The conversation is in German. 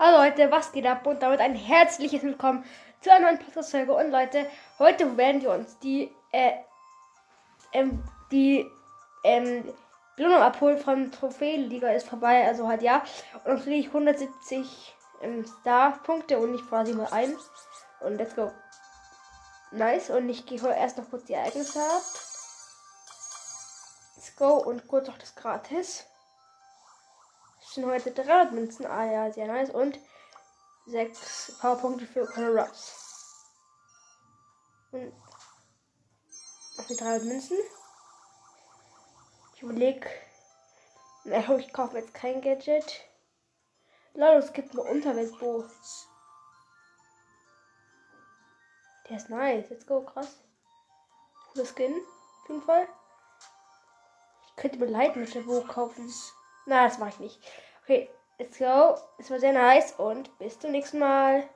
Hallo Leute, was geht ab? Und damit ein herzliches Willkommen zu einer neuen Podcast-Folge. Und Leute, heute werden wir uns die, äh, ähm, die, ähm, Belohnung abholen von Trophäenliga ist vorbei, also halt ja. Und dann kriege ich 170 ähm, Star-Punkte und ich quasi mal ein. Und let's go. Nice. Und ich gehe erst noch kurz die Ereignisse ab. Let's go. Und kurz noch das Gratis. Es sind heute 300 Münzen. Ah ja, sehr nice. Und 6 Powerpunkte für Conor Ruffs. Und die 300 Münzen. Ich überlege. Ich kaufe jetzt kein Gadget. Leute, es gibt eine Unterweltbo. Der ist nice. Let's go, krass. Cooler Skin. Auf jeden Fall. Ich könnte mir Leitmische Bo kaufen. Na, das mache ich nicht. Okay, let's go. Es war sehr nice und bis zum nächsten Mal.